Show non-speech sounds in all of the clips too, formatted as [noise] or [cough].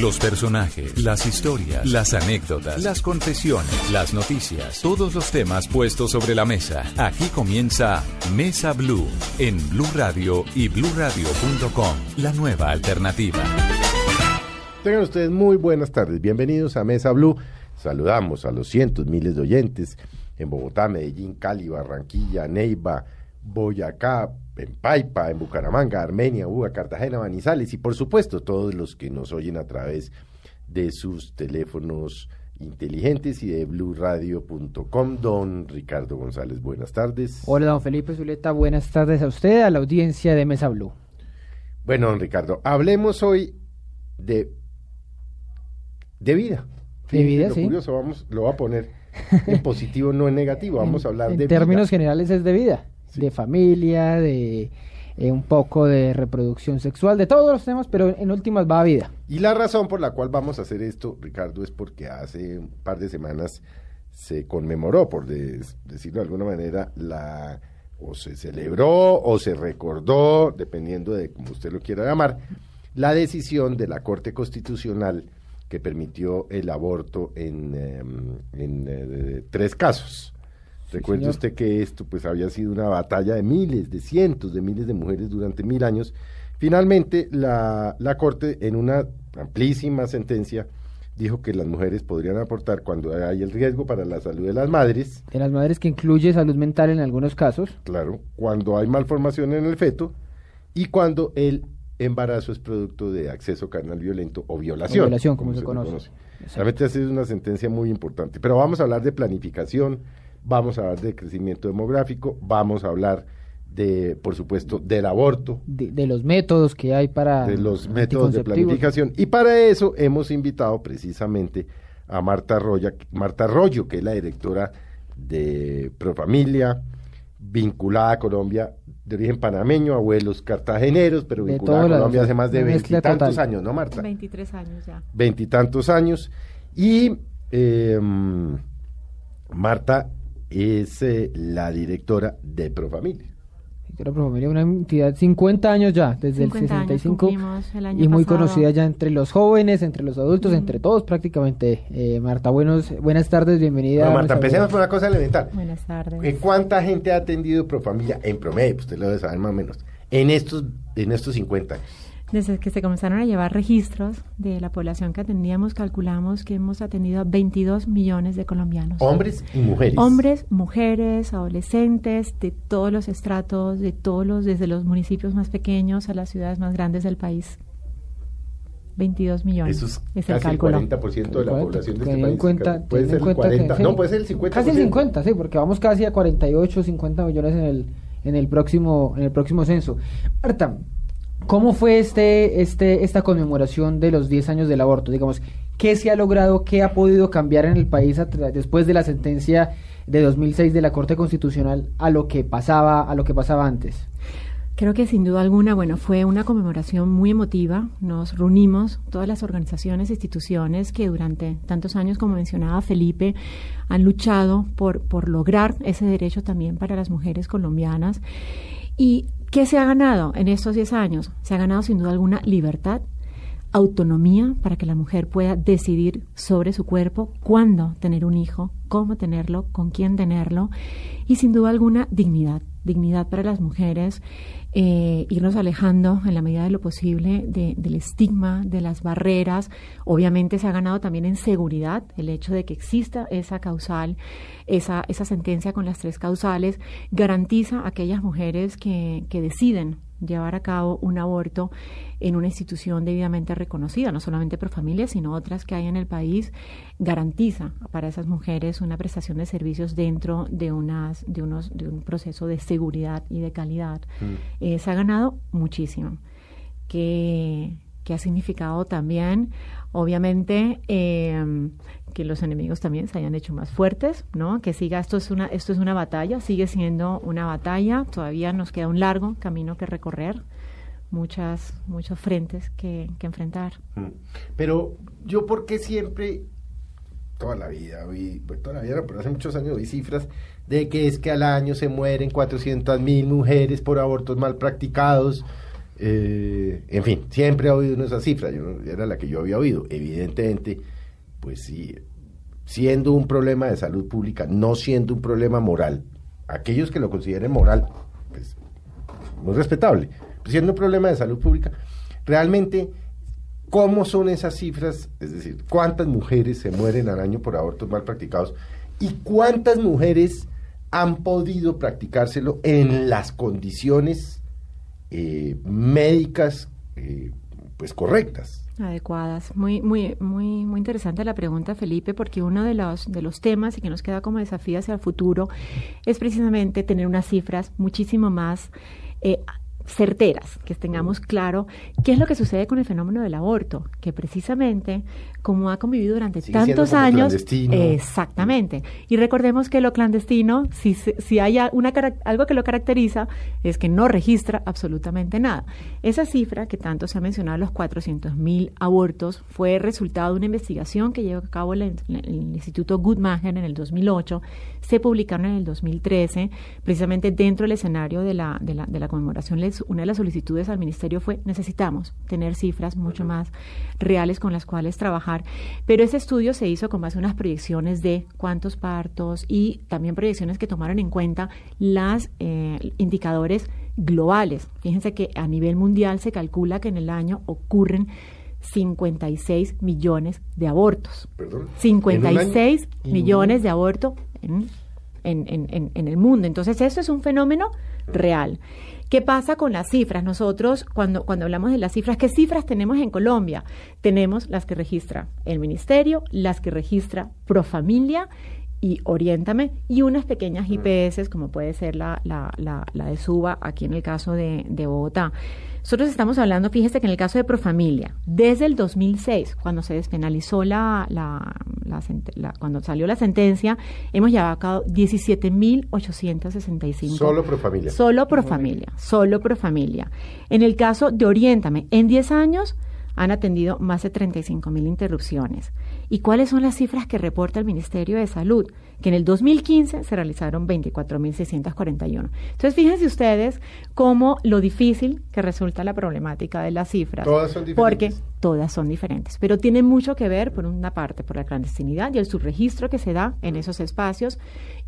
Los personajes, las historias, las anécdotas, las confesiones, las noticias, todos los temas puestos sobre la mesa. Aquí comienza Mesa Blue en Blue Radio y BlueRadio.com, la nueva alternativa. Tengan ustedes muy buenas tardes. Bienvenidos a Mesa Blue. Saludamos a los cientos, miles de oyentes en Bogotá, Medellín, Cali, Barranquilla, Neiva, Boyacá, en Paipa, en Bucaramanga, Armenia, Uga, Cartagena, Manizales y por supuesto todos los que nos oyen a través de sus teléfonos inteligentes y de blueradio.com. Don Ricardo González, buenas tardes. Hola, don Felipe Zuleta, buenas tardes a usted, a la audiencia de Mesa Blue. Bueno, don Ricardo, hablemos hoy de, de vida. De vida, lo sí. curioso, vamos, lo voy a poner en positivo, no en negativo. [laughs] Vamos a hablar en de términos vida. generales es de vida, De familia, de eh, un poco de reproducción sexual, de todos los temas, pero en últimas va a vida. Y la razón por la cual vamos a hacer esto, Ricardo, es porque hace un par de semanas se conmemoró, por de- decirlo de alguna manera, la o se celebró o se recordó, dependiendo de cómo usted lo quiera llamar, la decisión de la Corte Constitucional que permitió el aborto en, em, en, eh, tres casos. Recuerde usted que esto pues había sido una batalla de miles, de cientos de miles de mujeres durante mil años. Finalmente, la, la Corte, en una amplísima sentencia, dijo que las mujeres podrían aportar cuando hay el riesgo para la salud de las madres, De las madres que incluye salud mental en algunos casos. claro, cuando hay malformación en el feto y cuando el embarazo es producto de acceso carnal violento o violación. O violación, como se conoce. Exacto. Realmente ha sido una sentencia muy importante. Pero vamos a hablar de planificación, vamos a hablar de crecimiento demográfico, vamos a hablar de, por supuesto, del aborto, De, de los métodos que hay para de los métodos de planificación. Y para eso hemos invitado precisamente a Marta Arroyo, Marta Arroyo, que es la directora de Profamilia, vinculada a Colombia, de origen panameño, abuelos cartageneros, pero De vinculada a Colombia hace más de veintitantos años, ¿no, Marta? 23 años ya. Veintitantos años. Y eh, Marta es eh, la directora de Profamilia. Quiero Profamilia, una entidad 50 años ya, desde 50 el años 65 cumplimos el año y muy pasado. conocida ya entre los jóvenes, entre los adultos, entre todos prácticamente. Eh, Marta, buenos, buenas tardes, bienvenida. Bueno, Marta, empecemos por una cosa elemental. Buenas tardes. Eh, ¿Cuánta gente ha atendido Profamilia en promedio? Pues Usted lo debe saber más o menos. En estos, en estos 50 años. Desde que se comenzaron a llevar registros de la población que atendíamos, calculamos que hemos atendido a 22 millones de colombianos. Hombres y mujeres. Hombres, mujeres, adolescentes, de todos los estratos, de todos los, desde los municipios más pequeños a las ciudades más grandes del país. 22 millones. Eso es, el casi el cálculo. 40% de la población de este país. cuenta- puede ser el cuenta que- 40, sí, no, puede ser el 50%. Casi el 50, sí, porque vamos casi a 48, 50 millones en el, en el próximo, en el próximo censo. Marta, ¿cómo fue este, este, esta conmemoración de los 10 años del aborto? Digamos, ¿qué se ha logrado, qué ha podido cambiar en el país después de la sentencia de 2006 de la Corte Constitucional a lo que pasaba, a lo que pasaba antes? Creo que sin duda alguna, bueno, fue una conmemoración muy emotiva. Nos reunimos todas las organizaciones instituciones que durante tantos años, como mencionaba Felipe, han luchado por, por lograr ese derecho también para las mujeres colombianas. ¿Y qué se ha ganado en estos 10 años? Se ha ganado sin duda alguna libertad, autonomía para que la mujer pueda decidir sobre su cuerpo, cuándo tener un hijo, cómo tenerlo, con quién tenerlo y sin duda alguna dignidad, dignidad para las mujeres, eh, irnos alejando en la medida de lo posible de- del estigma, de las barreras. Obviamente se ha ganado también en seguridad el hecho de que exista esa causal, esa, esa sentencia con las tres causales, garantiza a aquellas mujeres que, que deciden llevar a cabo un aborto en una institución debidamente reconocida, no solamente por familia, sino otras que hay en el país, garantiza para esas mujeres una prestación de servicios dentro de, unas, de, unos, de un proceso de seguridad y de calidad. Eh, se ha ganado muchísimo. ¿Qué, que ha significado también, obviamente, eh, que los enemigos también se hayan hecho más fuertes, ¿no? Que siga, esto es una, esto es una batalla, sigue siendo una batalla, todavía nos queda un largo camino que recorrer, muchas, muchos frentes que, que enfrentar. Mm. Pero yo porque siempre, toda la vida, vi, pues toda la vida, pero hace muchos años vi cifras de que es que al año se mueren 400 mil mujeres por abortos mal practicados. Eh, en fin, siempre he oído esas cifras, yo, era la que yo había oído. Evidentemente, pues sí, siendo un problema de salud pública, no siendo un problema moral, aquellos que lo consideren moral, pues muy respetable, siendo un problema de salud pública, realmente, ¿cómo son esas cifras? Es decir, ¿cuántas mujeres se mueren al año por abortos mal practicados? ¿Y cuántas mujeres han podido practicárselo en las condiciones eh, médicas eh, pues correctas? adecuadas. Muy, muy, muy, muy interesante la pregunta, Felipe, porque uno de los, de los temas y que nos queda como desafío hacia el futuro es precisamente tener unas cifras muchísimo más eh, certeras, que tengamos claro qué es lo que sucede con el fenómeno del aborto, que precisamente como ha convivido durante Sigue tantos años, clandestino. exactamente. Y recordemos que lo clandestino, si, si hay una, algo que lo caracteriza, es que no registra absolutamente nada. Esa cifra que tanto se ha mencionado, los 400.000 abortos, fue resultado de una investigación que llevó a cabo el, el Instituto Guttmacher en el 2008, se publicaron en el 2013, precisamente dentro del escenario de la, de la, de la conmemoración, les- una de las solicitudes al Ministerio fue necesitamos tener cifras mucho más reales con las cuales trabajar. Pero ese estudio se hizo con base en unas proyecciones de cuántos partos y también proyecciones que tomaron en cuenta los indicadores globales. Fíjense que a nivel mundial se calcula que en el año ocurren 56 millones de abortos. Perdón. 56 ¿En un año? millones de abortos en, en, en- en- en el mundo. Entonces, eso es un fenómeno real. ¿Qué pasa con las cifras? Nosotros, cuando, cuando hablamos de las cifras, ¿qué cifras tenemos en Colombia? Tenemos las que registra el Ministerio, las que registra Profamilia y Oriéntame, y unas pequeñas IPS, como puede ser la, la, la, la de Suba, aquí en el caso de, de Bogotá. Nosotros estamos hablando, fíjese que en el caso de Profamilia, desde el 2006, cuando se despenalizó la, la, la sent- la- cuando salió la sentencia, hemos llevado a cabo 17.865. Solo Profamilia. Solo Profamilia, solo Profamilia. En el caso de Oriéntame, en 10 años han atendido más de 35 mil interrupciones. ¿Y cuáles son las cifras que reporta el Ministerio de Salud? Que en el 2015 se realizaron 24.641. Entonces, fíjense ustedes cómo lo difícil que resulta la problemática de las cifras. Todas son Porque diferentes. todas son diferentes, pero tiene mucho que ver, por una parte, por la clandestinidad y el subregistro que se da en esos espacios,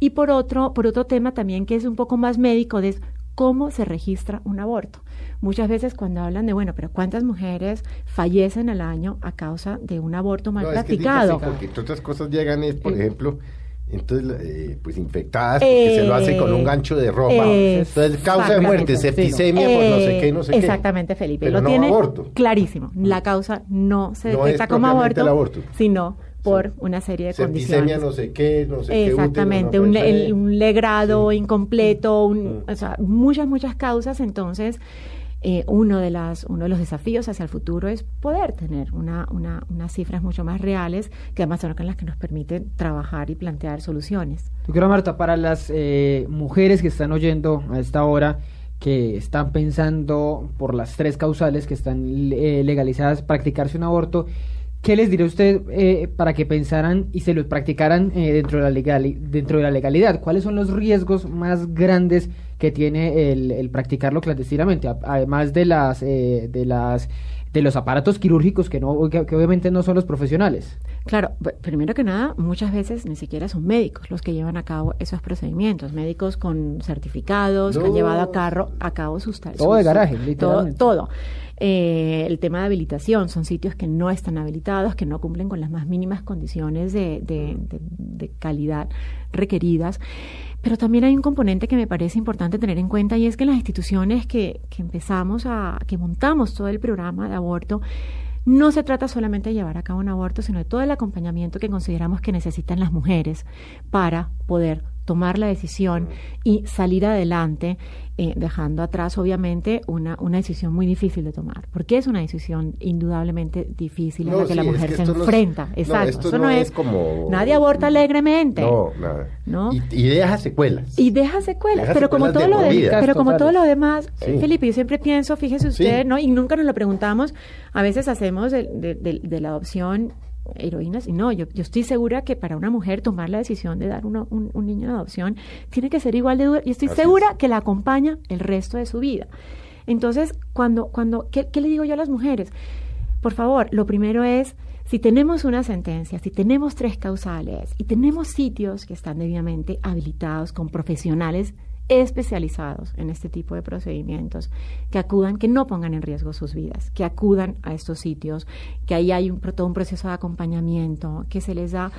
y por otro, por otro tema también que es un poco más médico, de cómo se registra un aborto. Muchas veces cuando hablan de, bueno, pero ¿cuántas mujeres fallecen al año a causa de un aborto mal No, es que es practicado? difícil porque entre otras cosas llegan, es, por Eh. ejemplo, entonces, eh, pues infectadas porque se lo hacen con un gancho de ropa. Eh, Entonces, causa de muerte, exactamente, septicemia por no sé Eh, qué, no sé qué. Exactamente, Felipe. Pero lo no tiene aborto. clarísimo. La causa no se No detecta es como aborto, aborto. sino por Sí. una serie de Septicemia, condiciones. no sé qué, no sé qué. Exactamente, no un, sé le- qué. un legrado incompleto, un- Mm. o sea, muchas, muchas causas. Entonces, eh, uno, de las, uno de los desafíos hacia el futuro es poder tener una, una- unas cifras mucho más reales, que además son las que nos permiten trabajar y plantear soluciones. Doctora Marta, para las eh, mujeres que están oyendo a esta hora, que están pensando por las tres causales que están eh, legalizadas practicarse un aborto, ¿qué les diría usted eh, para que pensaran y se lo practicaran eh, dentro, de la legali- dentro de la legalidad? ¿Cuáles son los riesgos más grandes que tiene el, el practicarlo clandestinamente? Además de las eh, de las de los aparatos quirúrgicos que no que- que obviamente no son los profesionales. Claro, primero que nada, muchas veces ni siquiera son médicos los que llevan a cabo esos procedimientos, médicos con certificados, que han llevado a, carro, a cabo sus tareas. Todo de garaje, todo, literalmente. todo. Eh, el tema de habilitación, son sitios que no están habilitados, que no cumplen con las más mínimas condiciones de, de- de- de calidad requeridas. Pero también hay un componente que me parece importante tener en cuenta y es que las instituciones que, que empezamos a, que montamos todo el programa de aborto, no se trata solamente de llevar a cabo un aborto, sino de todo el acompañamiento que consideramos que necesitan las mujeres para poder tomar la decisión y salir adelante eh, dejando atrás, obviamente, una, una decisión muy difícil de tomar, porque es una decisión indudablemente difícil en la que la mujer se enfrenta. Exacto. Eso no, es, como. Nadie aborta alegremente. No, nada. Y, deja secuelas. Y deja secuelas, pero, como todo, lo de, pero como todo lo demás, Felipe, yo siempre pienso, fíjese usted, ¿no? Y nunca nos lo preguntamos, a veces hacemos de, de la adopción heroínas. Y no, yo, yo estoy segura que para una mujer tomar la decisión de dar un, un, niño de adopción tiene que ser igual de duro. Y estoy segura que la acompaña el resto de su vida. Entonces, cuando, cuando, ¿qué, ¿qué le digo yo a las mujeres? Por favor, lo primero es, si tenemos una sentencia, si tenemos tres causales y tenemos sitios que están debidamente habilitados con profesionales especializados en este tipo de procedimientos, que acudan, que no pongan en riesgo sus vidas, que acudan a estos sitios, que ahí hay un, todo un proceso de acompañamiento, que se les da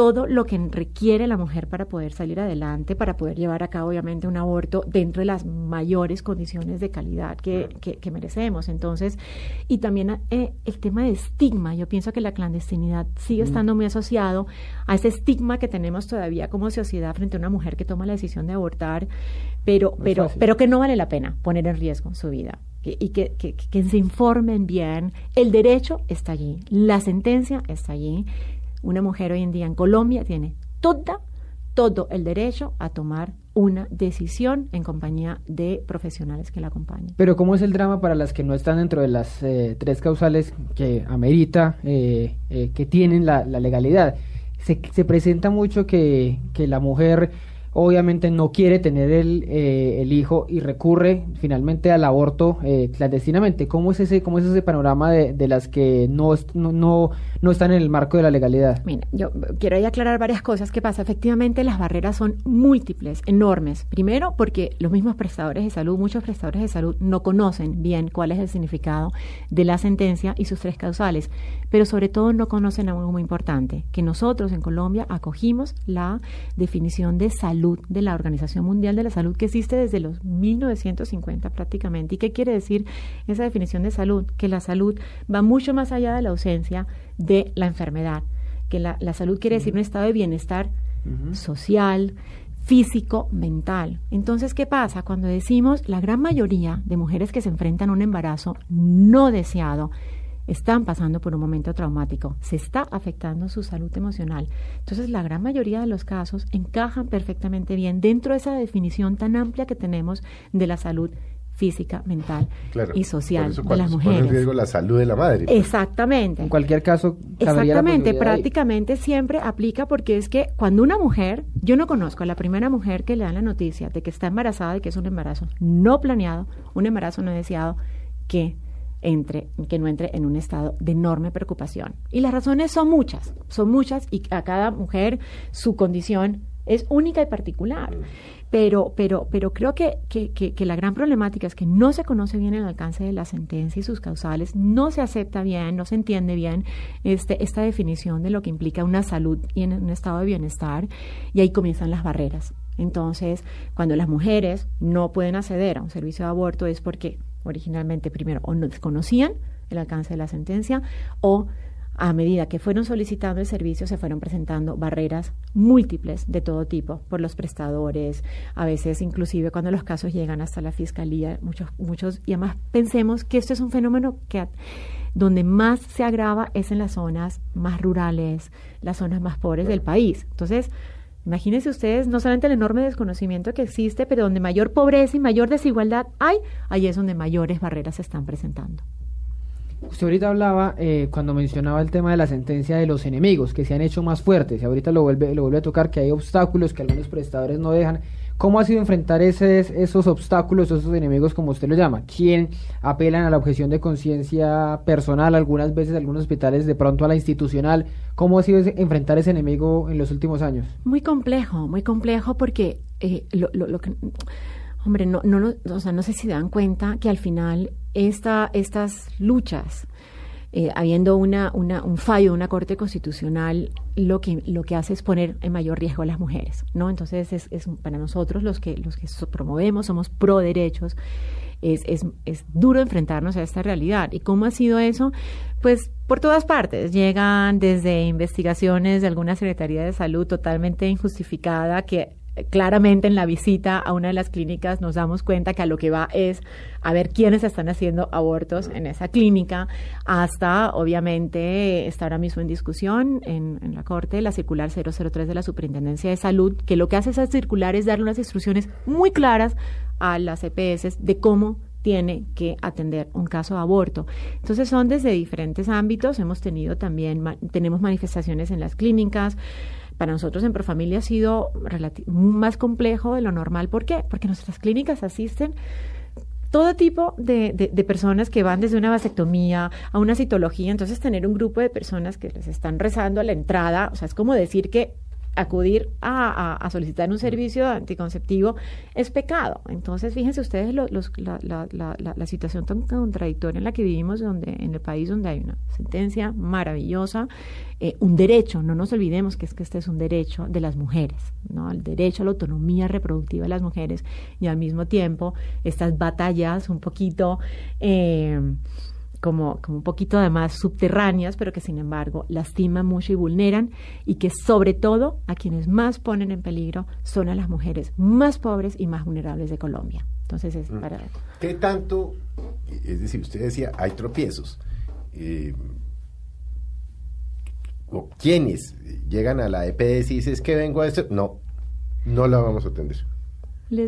todo lo que requiere la mujer para poder salir adelante, para poder llevar a cabo obviamente un aborto dentro de las mayores condiciones de calidad que, que, merecemos. Entonces, y también eh, el tema de estigma, yo pienso que la clandestinidad sigue mm. estando muy asociado a ese estigma que tenemos todavía como sociedad frente a una mujer que toma la decisión de abortar, pero, pero, pero que no vale la pena poner en riesgo su vida y que, que, que, se informen bien. El derecho está allí, la sentencia está allí una mujer hoy en día en Colombia tiene toda, todo el derecho a tomar una decisión en compañía de profesionales que la acompañen. Pero ¿cómo es el drama para las que no están dentro de las eh, tres causales que amerita, eh, eh, que tienen la, legalidad? Se, se, presenta mucho que, que la mujer obviamente no quiere tener el, eh, el hijo y recurre finalmente al aborto eh, clandestinamente. ¿Cómo es ese, cómo es ese panorama de, de las que no, no, no, están en el marco de la legalidad? Mira, yo quiero ahí aclarar varias cosas. ¿Qué pasa? Efectivamente, las barreras son múltiples, enormes. Primero, porque los mismos prestadores de salud, muchos prestadores de salud, no conocen bien cuál es el significado de la sentencia y sus tres causales, pero sobre todo no conocen algo muy importante, que nosotros en Colombia acogimos la definición de salud de la Organización Mundial de la Salud que existe desde los 1950 prácticamente. ¿Y qué quiere decir esa definición de salud? Que la salud va mucho más allá de la ausencia de la enfermedad, que la, salud quiere decir un estado de bienestar social, físico, mental. Entonces, ¿qué pasa? Cuando decimos la gran mayoría de mujeres que se enfrentan a un embarazo no deseado, están pasando por un momento traumático, se está afectando su salud emocional. Entonces, la gran mayoría de los casos encajan perfectamente bien dentro de esa definición tan amplia que tenemos de la salud física, mental y social de las mujeres. En riesgo la salud de la madre. Pues. Exactamente. En cualquier caso, exactamente, prácticamente siempre aplica porque es que cuando una mujer, yo no conozco a la primera mujer que le dan la noticia de que está embarazada y que es un embarazo no planeado, un embarazo no deseado, que entre, que no entre en un estado de enorme preocupación. Y las razones son muchas, son muchas y a cada mujer su condición es única y particular. Pero, pero, pero creo que, que, que, la gran problemática es que no se conoce bien el alcance de la sentencia y sus causales, no se acepta bien, no se entiende bien este, esta definición de lo que implica una salud y en un estado de bienestar, y ahí comienzan las barreras. Entonces, cuando las mujeres no pueden acceder a un servicio de aborto es porque originalmente primero o no desconocían el alcance de la sentencia o a medida que fueron solicitando el servicio se fueron presentando barreras múltiples de todo tipo por los prestadores, a veces inclusive cuando los casos llegan hasta la fiscalía, muchos muchos y además pensemos que esto es un fenómeno que donde más se agrava es en las zonas más rurales, las zonas más pobres del país. Entonces, Imagínense ustedes no solamente el enorme desconocimiento que existe, pero donde mayor pobreza y mayor desigualdad hay, ahí es donde mayores barreras se están presentando. Usted ahorita hablaba, eh, cuando mencionaba el tema de la sentencia de los enemigos, que se han hecho más fuertes, y ahorita lo vuelve, lo vuelve a tocar, que hay obstáculos que algunos prestadores no dejan. ¿Cómo ha sido enfrentar esos obstáculos, esos enemigos, como usted lo llama? ¿Quién apelan a la objeción de conciencia personal, algunas veces algunos hospitales de pronto a la institucional? ¿Cómo ha sido enfrentar ese enemigo en los últimos años? Muy complejo, muy complejo porque eh, lo, que... Hombre, no, no, o sea, no sé si dan cuenta que al final esta, estas luchas eh, habiendo una, un fallo de una corte constitucional, lo que, lo que hace es poner en mayor riesgo a las mujeres, ¿no? Entonces, es, es para nosotros los que, los que promovemos, somos pro derechos, es, es, es duro enfrentarnos a esta realidad. ¿Y cómo ha sido eso? Pues por todas partes. Llegan desde investigaciones de alguna Secretaría de Salud totalmente injustificada que claramente en la visita a una de las clínicas nos damos cuenta que a lo que va es a ver quiénes están haciendo abortos en esa clínica, hasta obviamente está ahora mismo en discusión en, la Corte la circular 003 de la Superintendencia de Salud, que lo que hace esa circular es darle unas instrucciones muy claras a las EPS de cómo tiene que atender un caso de aborto. Entonces son desde diferentes ámbitos, hemos tenido también, tenemos manifestaciones en las clínicas, para nosotros en Profamilia ha sido más complejo de lo normal. ¿Por qué? Porque nuestras clínicas asisten todo tipo de, de, personas que van desde una vasectomía a una citología. Entonces, tener un grupo de personas que les están rezando a la entrada, o sea, es como decir que acudir a, solicitar un servicio anticonceptivo es pecado. Entonces, fíjense ustedes la, situación tan contradictoria en la que vivimos, donde en el país donde hay una sentencia maravillosa, eh, un derecho, no nos olvidemos que es que este es un derecho de las mujeres, ¿no? El derecho a la autonomía reproductiva de las mujeres y al mismo tiempo estas batallas un poquito... Eh, como, como un poquito además subterráneas, pero que sin embargo lastiman mucho y vulneran, y que sobre todo a quienes más ponen en peligro son a las mujeres más pobres y más vulnerables de Colombia. Entonces es mm. para... ¿Qué tanto, es decir, usted decía, hay tropiezos? Eh, o quienes llegan a la EPS y dicen, es que vengo a esto, no, no la vamos a atender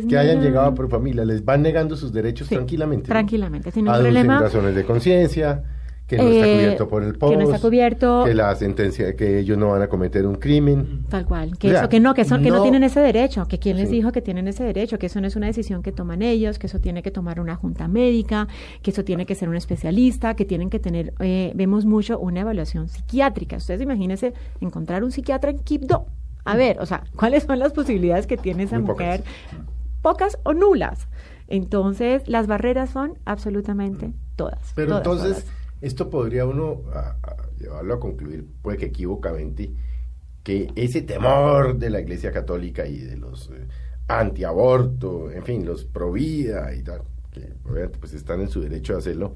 que hayan llegado por familia, les van negando sus derechos tranquilamente. Tranquilamente, sin ningún problema. razones de conciencia, que no está eh, cubierto por el post, que no está cubierto, que la sentencia, que ellos no van a cometer un crimen. Tal cual, que eso, que no, que, son, que no tienen ese derecho, que quién les dijo que tienen ese derecho, que eso no es una decisión que toman ellos, que eso tiene que tomar una junta médica, que eso tiene que ser un especialista, que tienen que tener, eh, vemos mucho una evaluación psiquiátrica. Ustedes imagínense encontrar un psiquiatra en Quibdó. A ver, o sea, ¿cuáles son las posibilidades que tiene esa mujer? pocas o nulas. Entonces, las barreras son absolutamente todas. Pero entonces, esto podría uno llevarlo a concluir, puede que equivocamente, que ese temor de la Iglesia Católica y de los eh, antiaborto, en fin, los pro vida y tal, que obviamente pues están en su derecho a hacerlo,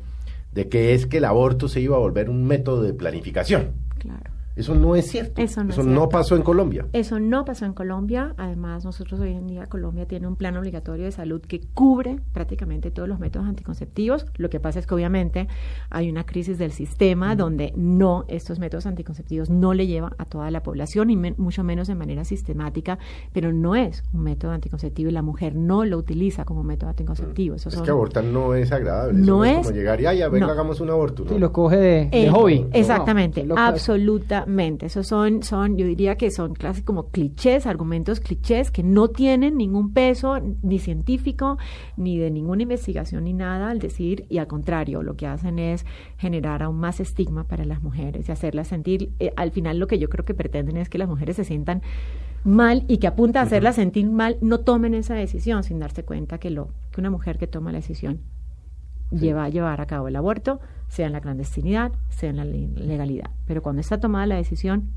de que es que el aborto se iba a volver un método de planificación. Claro. Eso no es cierto. Eso no, pasó en Colombia. Eso no pasó en Colombia. Además, nosotros hoy en día Colombia tiene un plan obligatorio de salud que cubre prácticamente todos los métodos anticonceptivos. Lo que pasa es que obviamente hay una crisis del sistema donde no estos métodos anticonceptivos no le llevan a toda la población y mucho menos de manera sistemática, pero no es un método anticonceptivo y la mujer no lo utiliza como método anticonceptivo. es que abortar no es agradable. No, es, como llegar y a ver, hagamos un aborto. ¿no? lo coge de, eh, hobby. Exactamente, absoluta esos son, son, yo diría que son casi como clichés, argumentos clichés que no tienen ningún peso ni científico, ni de ninguna investigación, ni nada al decir, y al contrario, lo que hacen es generar aún más estigma para las mujeres y hacerlas sentir, eh, al final lo que yo creo que pretenden es que las mujeres se sientan mal y que apunta a hacerlas sentir mal, no tomen esa decisión sin darse cuenta que, lo, que una mujer que toma la decisión lleva a llevar a cabo el aborto, sea en la clandestinidad, sea en la legalidad. Pero cuando está tomada la decisión,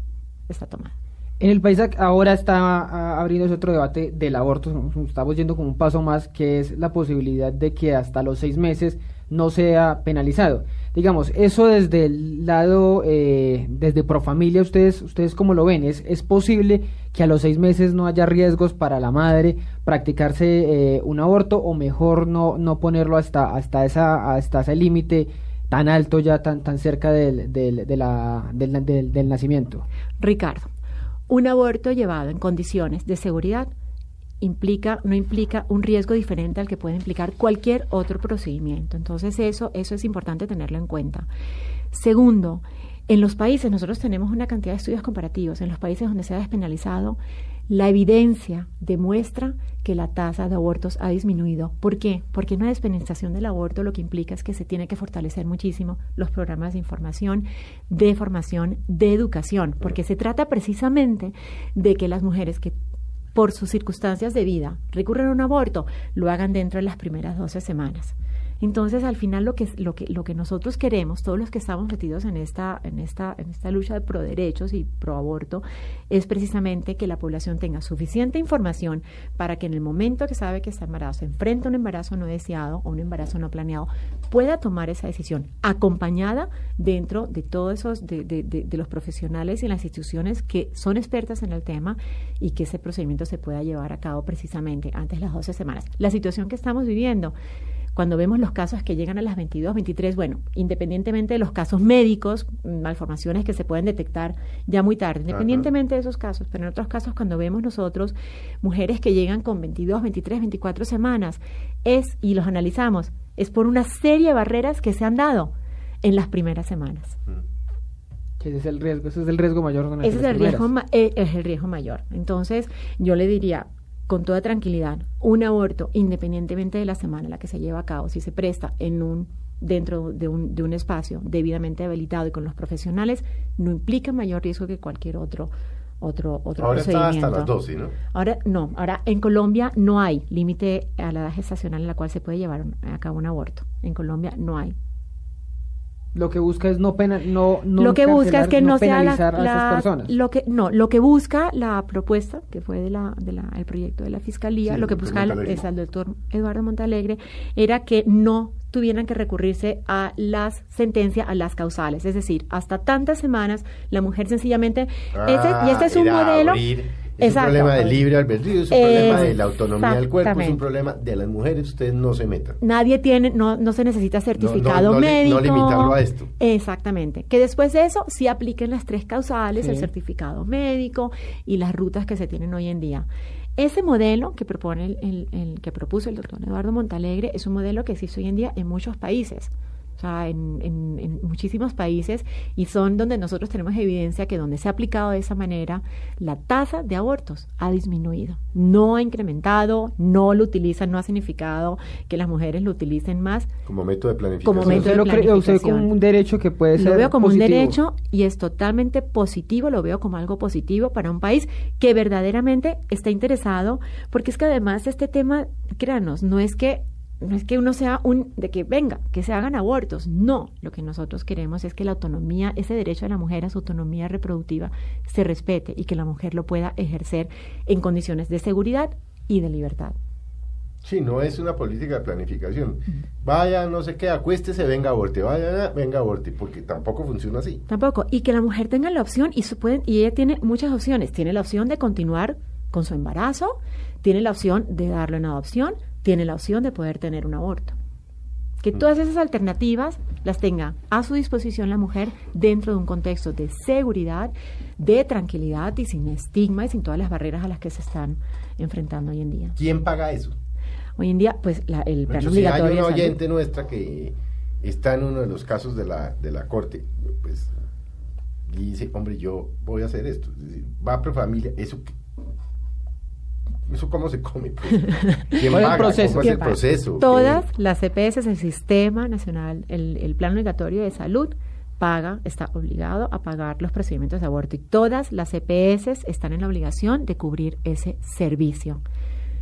está tomada. En el país ahora está abriendo otro debate del aborto, estamos yendo como un paso más, que es la posibilidad de que hasta los seis meses no sea penalizado. Digamos, eso desde el lado, eh, desde Profamilia, ¿ustedes, ¿ustedes cómo lo ven? ¿Es, ¿Es posible que a los seis meses no haya riesgos para la madre practicarse eh, un aborto o mejor no, no ponerlo hasta, hasta, esa, hasta ese límite tan alto ya, tan, tan cerca del, del, del, del nacimiento? Ricardo, un aborto llevado en condiciones de seguridad implica, no implica un riesgo diferente al que puede implicar cualquier otro procedimiento. Entonces eso, eso es importante tenerlo en cuenta. Segundo, en los países, nosotros tenemos una cantidad de estudios comparativos, en los países donde se ha despenalizado, la evidencia demuestra que la tasa de abortos ha disminuido. ¿Por qué? Porque una despenalización del aborto lo que implica es que se tiene que fortalecer muchísimo los programas de información, de formación, de educación, porque se trata precisamente de que las mujeres que por sus circunstancias de vida recurren a un aborto, lo hagan dentro de las primeras 12 semanas. Entonces, al final lo que lo que nosotros queremos, todos los que estamos metidos en esta en esta esta lucha de pro derechos y pro aborto, es precisamente que la población tenga suficiente información para que en el momento que sabe que está embarazado, se enfrenta a un embarazo no deseado o un embarazo no planeado, pueda tomar esa decisión acompañada dentro de todos esos de, de, de los profesionales y las instituciones que son expertas en el tema y que ese procedimiento se pueda llevar a cabo precisamente antes de las 12 semanas. La situación que estamos viviendo cuando vemos los casos que llegan a las 22, 23, bueno, independientemente de los casos médicos, malformaciones que se pueden detectar ya muy tarde, independientemente de esos casos, pero en otros casos cuando vemos nosotros mujeres que llegan con 22, 23, 24 semanas, es, y los analizamos, es por una serie de barreras que se han dado en las primeras semanas. Ese es el riesgo, ese es el riesgo mayor. ese es el riesgo, eh, es el riesgo mayor. Entonces, yo le diría, con toda tranquilidad, un aborto, independientemente de la semana en la que se lleva a cabo, si se presta en un dentro de un, de un espacio debidamente habilitado y con los profesionales, no implica mayor riesgo que cualquier otro otro otro ahora procedimiento. Está hasta las 12, ¿no? Ahora no, ahora en Colombia no hay límite a la edad gestacional en la cual se puede llevar a cabo un aborto. En Colombia no hay lo que busca es no pena, no, no lo que busca es que no, sea la, a esas personas. lo que no lo que busca la propuesta que fue de la, de la el proyecto de la fiscalía lo que busca el, es el doctor Eduardo Montalegre era que no tuvieran que recurrirse a las sentencias, a las causales, es decir, hasta tantas semanas la mujer sencillamente, Ah, y este es un era modelo, abrir- es Exacto. un problema de libre albedrío, es un problema de la autonomía del cuerpo, es un problema de las mujeres, ustedes no se metan. Nadie tiene, no, no se necesita certificado no médico. no limitarlo a esto. Exactamente. Que después de eso sí apliquen las tres causales, Sí. el certificado médico y las rutas que se tienen hoy en día. Ese modelo que propone el, el- el que propuso el doctor Eduardo Montalegre es un modelo que existe hoy en día en muchos países. O sea, en, en- en muchísimos países y son donde nosotros tenemos evidencia que donde se ha aplicado de esa manera, la tasa de abortos ha disminuido. No ha incrementado, no lo utilizan, no ha significado que las mujeres lo utilicen más. Como método de planificación. Como método de lo cree, usted como planificación. un derecho que puede ser Lo veo como positivo. un derecho y es totalmente positivo, lo veo como algo positivo para un país que verdaderamente está interesado, porque es que además este tema, créanos, no es que no es que uno sea un de que venga, que se hagan abortos, no, lo que nosotros queremos es que la autonomía, ese derecho de la mujer a su autonomía reproductiva se respete y que la mujer lo pueda ejercer en condiciones de seguridad y de libertad. Sí, no es una política de planificación. Vaya, no sé qué, acuéstese, venga, aborte, vaya, venga, aborte, porque tampoco funciona así. Tampoco. Y que la mujer tenga la opción, y, su- pueden- y ella tiene muchas opciones. Tiene la opción de continuar con su embarazo, tiene la opción de darlo en adopción, tiene la opción de poder tener un aborto. Que todas esas alternativas las tenga a su disposición la mujer dentro de un contexto de seguridad, de tranquilidad y sin estigma y sin todas las barreras a las que se están enfrentando hoy en día. ¿Quién paga eso? Hoy en día, pues la- el plan si hay una salud- oyente nuestra que está en uno de los casos de la, de la corte, pues, y dice, hombre, yo voy a hacer esto. Es decir, va pro familia, eso ¿Eso cómo se come? [laughs] Pues? ¿Quién ¿Cuál es el paga? proceso? ¿Cómo es ¿Qué el proceso? Todas ¿Qué- las CPS, el Sistema Nacional, el, el Plan Obligatorio de Salud, paga, está obligado a pagar los procedimientos de aborto y todas las CPS están en la obligación de cubrir ese servicio.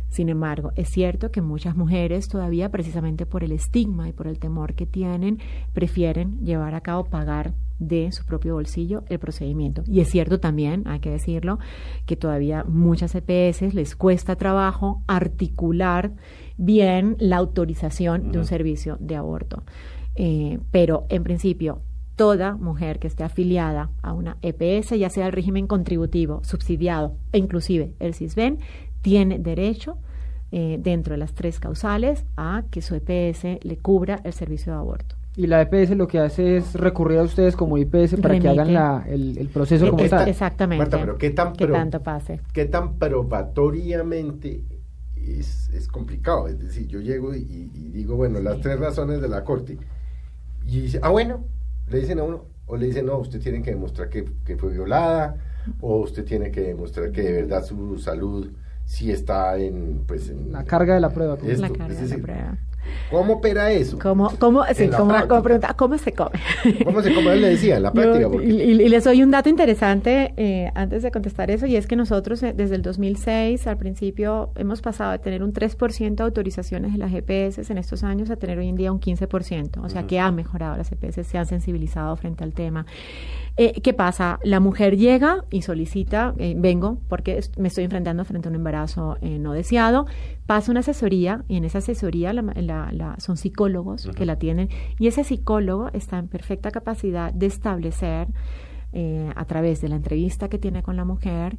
Sin embargo, es cierto que muchas mujeres todavía, precisamente por el estigma y por el temor que tienen, prefieren llevar a cabo pagar de su propio bolsillo el procedimiento. Y es cierto también, hay que decirlo, que todavía muchas EPS les cuesta trabajo articular bien la autorización de un servicio de aborto. Eh, pero en principio, toda mujer que esté afiliada a una EPS, ya sea el régimen contributivo, subsidiado e inclusive el CISBEN, tiene derecho eh, dentro de las tres causales a que su EPS le cubra el servicio de aborto. Y la EPS lo que hace es recurrir a ustedes como IPS para que hagan la, el, el proceso como tal. Exactamente. Marta, pero ¿qué tan pro- tanto pase. qué tan probatoriamente es, es complicado. Es decir, yo llego y, y digo, bueno, las tres razones de la corte. Y dice, ah, bueno, le dicen a uno, o le dicen, no, usted tiene que demostrar que, que fue violada, o usted tiene que demostrar que de verdad su salud sí está en, pues, en La carga de la prueba. esto. La carga Es de la prueba. ¿Cómo opera eso? ¿Cómo, cómo, sí, pregunta, ¿cómo se come? ¿Cómo se come? Él le decía, en la práctica. Yo- porque- y, y- les doy un dato interesante eh, antes de contestar eso, y es que nosotros eh, desde el 2006 al principio hemos pasado de tener un 3% de autorizaciones de las GPS en estos años a tener hoy en día un 15%, o sea que han mejorado las GPS, se han sensibilizado frente al tema. Eh, ¿Qué pasa? La mujer llega y solicita, eh, vengo porque me estoy enfrentando frente a un embarazo eh, no deseado, pasa una asesoría y en esa asesoría la ma- la- la- son psicólogos que la tienen y ese psicólogo está en perfecta capacidad de establecer eh, a través de la entrevista que tiene con la mujer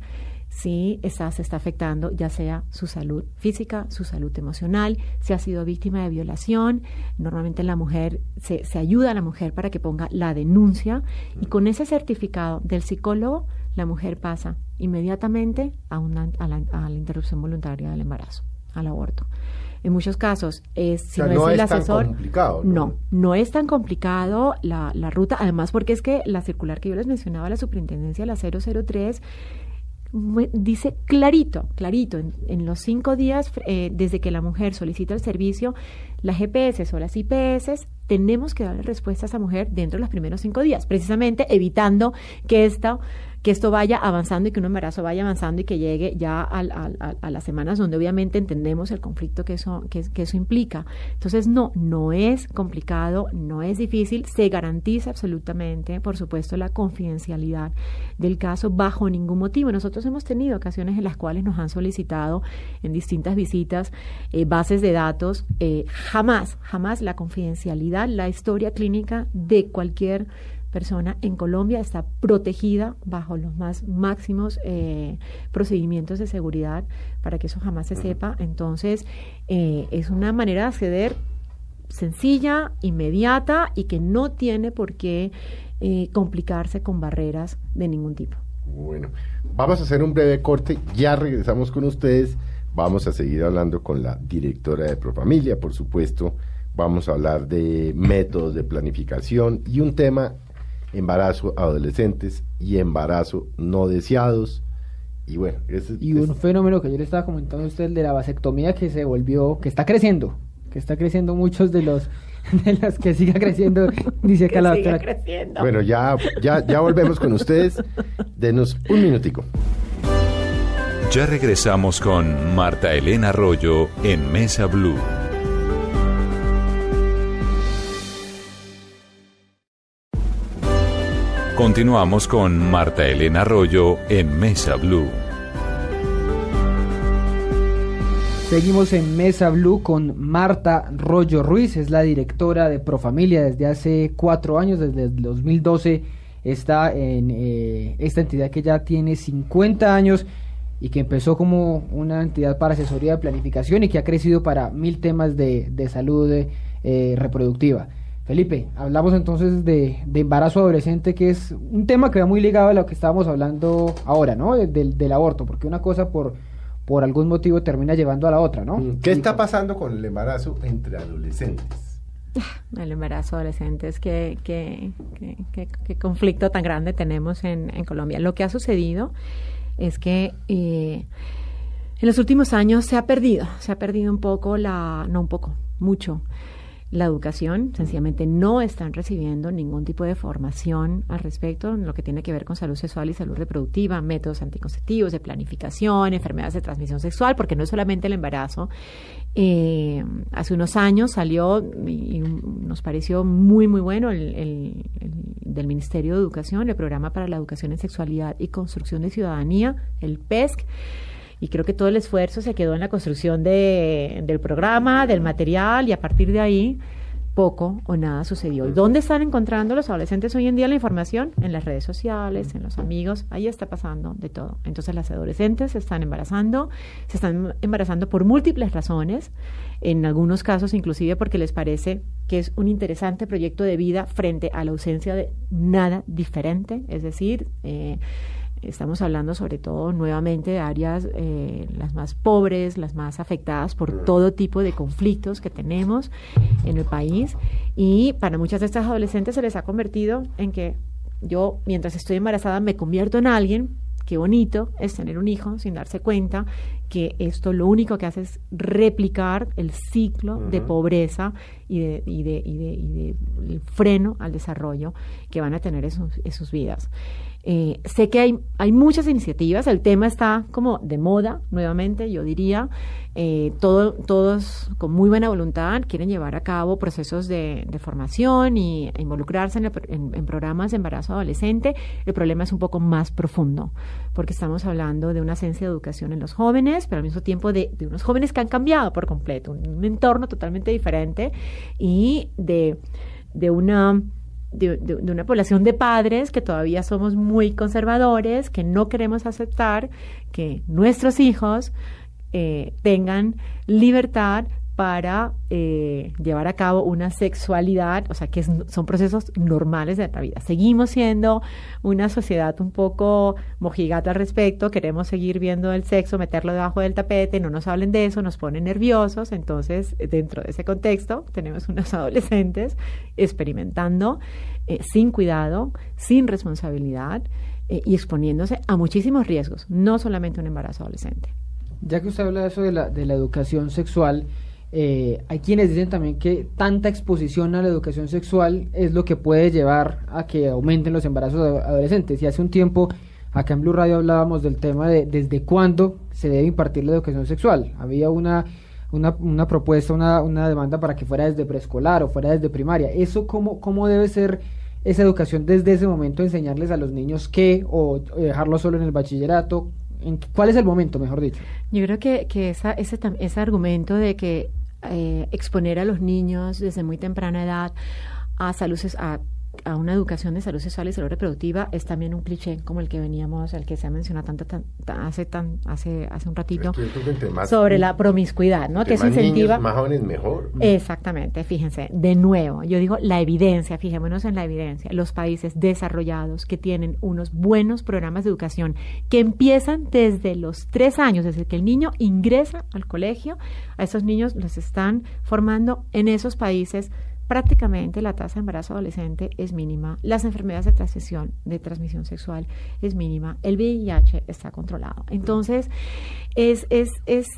si está, se está afectando ya sea su salud física, su salud emocional, si ha sido víctima de violación. Normalmente la mujer se, se ayuda a la mujer para que ponga la denuncia y con ese certificado del psicólogo la mujer pasa inmediatamente a, una, a, la, a la interrupción voluntaria del embarazo, al aborto. En muchos casos es si O sea, no, no es el es tan asesor, complicado, ¿no? no, no es tan complicado la, la ruta, además porque es que la circular que yo les mencionaba, la superintendencia, la 003, mu- dice clarito, clarito, en, en los cinco días eh, desde que la mujer solicita el servicio, las GPS o las IPS, tenemos que darle respuesta a esa mujer dentro de los primeros cinco días, precisamente evitando que esto, que esto vaya avanzando y que un embarazo vaya avanzando y que llegue ya al- a las semanas donde obviamente entendemos el conflicto que eso, que, que eso implica. Entonces, no, no es complicado, no es difícil, se garantiza absolutamente, por supuesto, la confidencialidad del caso bajo ningún motivo. Nosotros hemos tenido ocasiones en las cuales nos han solicitado en distintas visitas eh, bases de datos, eh, jamás, jamás la confidencialidad, la historia clínica de cualquier persona en Colombia está protegida bajo los más máximos eh, procedimientos de seguridad para que eso jamás se sepa. Entonces, eh, es una manera de acceder sencilla, inmediata y que no tiene por qué eh, complicarse con barreras de ningún tipo. Bueno, vamos a hacer un breve corte, ya regresamos con ustedes, vamos a seguir hablando con la directora de Profamilia, por supuesto, vamos a hablar de métodos de planificación y un tema, embarazo adolescentes y embarazo no deseados. Y bueno, ese, Y un es- fenómeno que yo le estaba comentando a usted el de la vasectomía que se volvió, que está creciendo, que está creciendo muchos de los [laughs] de los que siga creciendo, [laughs] dice acá la doctora. creciendo. bueno, ya, ya, ya volvemos con ustedes, denos un minutico. Ya regresamos con Marta Elena Arroyo en Mesa Blue. Continuamos con Marta Elena Arroyo en Mesa Blue. Seguimos en Mesa Blue con Marta Rollo Ruiz, es la directora de Profamilia desde hace cuatro años, desde el 2012 está en eh, esta entidad que ya tiene 50 años y que empezó como una entidad para asesoría de planificación y que ha crecido para mil temas de, de salud eh, reproductiva. Felipe, hablamos entonces de, de embarazo adolescente, que es un tema que va muy ligado a lo que estábamos hablando ahora, ¿no? De- del- del aborto, porque una cosa por, por algún motivo termina llevando a la otra, ¿no? Mm, ¿Qué está pasando con el embarazo entre adolescentes? El embarazo adolescente es que, que, que- que- que conflicto tan grande tenemos en, en Colombia. Lo que ha sucedido es que eh, en los últimos años se ha perdido, se ha perdido un poco la, no un poco, mucho la educación, sencillamente no están recibiendo ningún tipo de formación al respecto en lo que tiene que ver con salud sexual y salud reproductiva, métodos anticonceptivos, de planificación, enfermedades de transmisión sexual, porque no es solamente el embarazo. Eh, hace unos años salió y, nos pareció muy, muy bueno el- el del Ministerio de Educación, el Programa para la Educación en Sexualidad y Construcción de Ciudadanía, el PESC y creo que todo el esfuerzo se quedó en la construcción de, del programa, del material, y a partir de ahí poco o nada sucedió. ¿Y dónde están encontrando los adolescentes hoy en día la información? En las redes sociales, en los amigos, ahí está pasando de todo. Entonces las adolescentes se están embarazando, se están embarazando por múltiples razones, en algunos casos inclusive porque les parece que es un interesante proyecto de vida frente a la ausencia de nada diferente, es decir, eh, Estamos hablando sobre todo nuevamente de áreas eh, las más pobres, las más afectadas por todo tipo de conflictos que tenemos en el país. Y para muchas de estas adolescentes se les ha convertido en que yo mientras estoy embarazada me convierto en alguien. Qué bonito es tener un hijo sin darse cuenta que esto lo único que hace es replicar el ciclo de pobreza y de, y de, y de, y de el freno al desarrollo que van a tener en sus, en sus vidas. Eh, sé que hay, hay muchas iniciativas, el tema está como de moda nuevamente, yo diría. Eh, todo, todos con muy buena voluntad quieren llevar a cabo procesos de, de formación y involucrarse en, en, en, programas de embarazo adolescente. El problema es un poco más profundo, porque estamos hablando de una esencia de educación en los jóvenes, pero al mismo tiempo de, de unos jóvenes que han cambiado por completo, un, un entorno totalmente diferente y de, de una de, una población de padres que todavía somos muy conservadores, que no queremos aceptar que nuestros hijos eh, tengan libertad para eh, llevar a cabo una sexualidad, o sea, que son procesos normales de la vida. Seguimos siendo una sociedad un poco mojigata al respecto, queremos seguir viendo el sexo, meterlo debajo del tapete, no nos hablen de eso, nos ponen nerviosos, entonces dentro de ese contexto tenemos unos [laughs] adolescentes experimentando eh, sin cuidado, sin responsabilidad eh, y exponiéndose a muchísimos riesgos, no solamente un embarazo adolescente. Ya que usted habla de eso de la educación sexual, eh, hay quienes dicen también que tanta exposición a la educación sexual es lo que puede llevar a que aumenten los embarazos adolescentes. Y hace un tiempo acá en Blue Radio hablábamos del tema de desde cuándo se debe impartir la educación sexual. Había una, una, una propuesta, una, una, demanda para que fuera desde preescolar o fuera desde primaria. ¿Eso cómo, cómo debe ser esa educación desde ese momento, enseñarles a los niños qué o dejarlo solo en el bachillerato? ¿En ¿Cuál es el momento, mejor dicho? Yo creo que, que esa, ese, ese argumento de que eh, exponer a los niños desde muy temprana edad a salud a a una educación de salud sexual y salud reproductiva es también un cliché como el que veníamos, el que se ha mencionado tanto tan, tan, hace tan hace hace un ratito más, sobre la promiscuidad, ¿no? Que se incentiva niños, más jóvenes mejor. Exactamente, fíjense, de nuevo, yo digo la evidencia, fijémonos en la evidencia, los países desarrollados que tienen unos buenos programas de educación que empiezan desde los tres años, desde que el niño ingresa al colegio, a esos niños los están formando en esos países prácticamente la tasa de embarazo adolescente es mínima, las enfermedades de transmisión, de transmisión sexual es mínima, el VIH está controlado. Entonces, es, es, es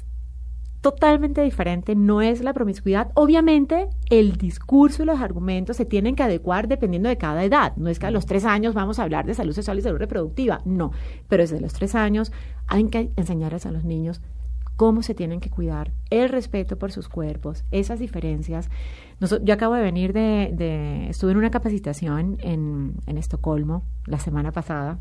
totalmente diferente, no es la promiscuidad. Obviamente, el discurso y los argumentos se tienen que adecuar dependiendo de cada edad. No es que a los tres años vamos a hablar de salud sexual y salud reproductiva, no. Pero desde los tres años hay que enseñarles a los niños cómo se tienen que cuidar, el respeto por sus cuerpos, esas diferencias. Nosotros, yo acabo de venir de, de estuve en una capacitación en, en Estocolmo la semana pasada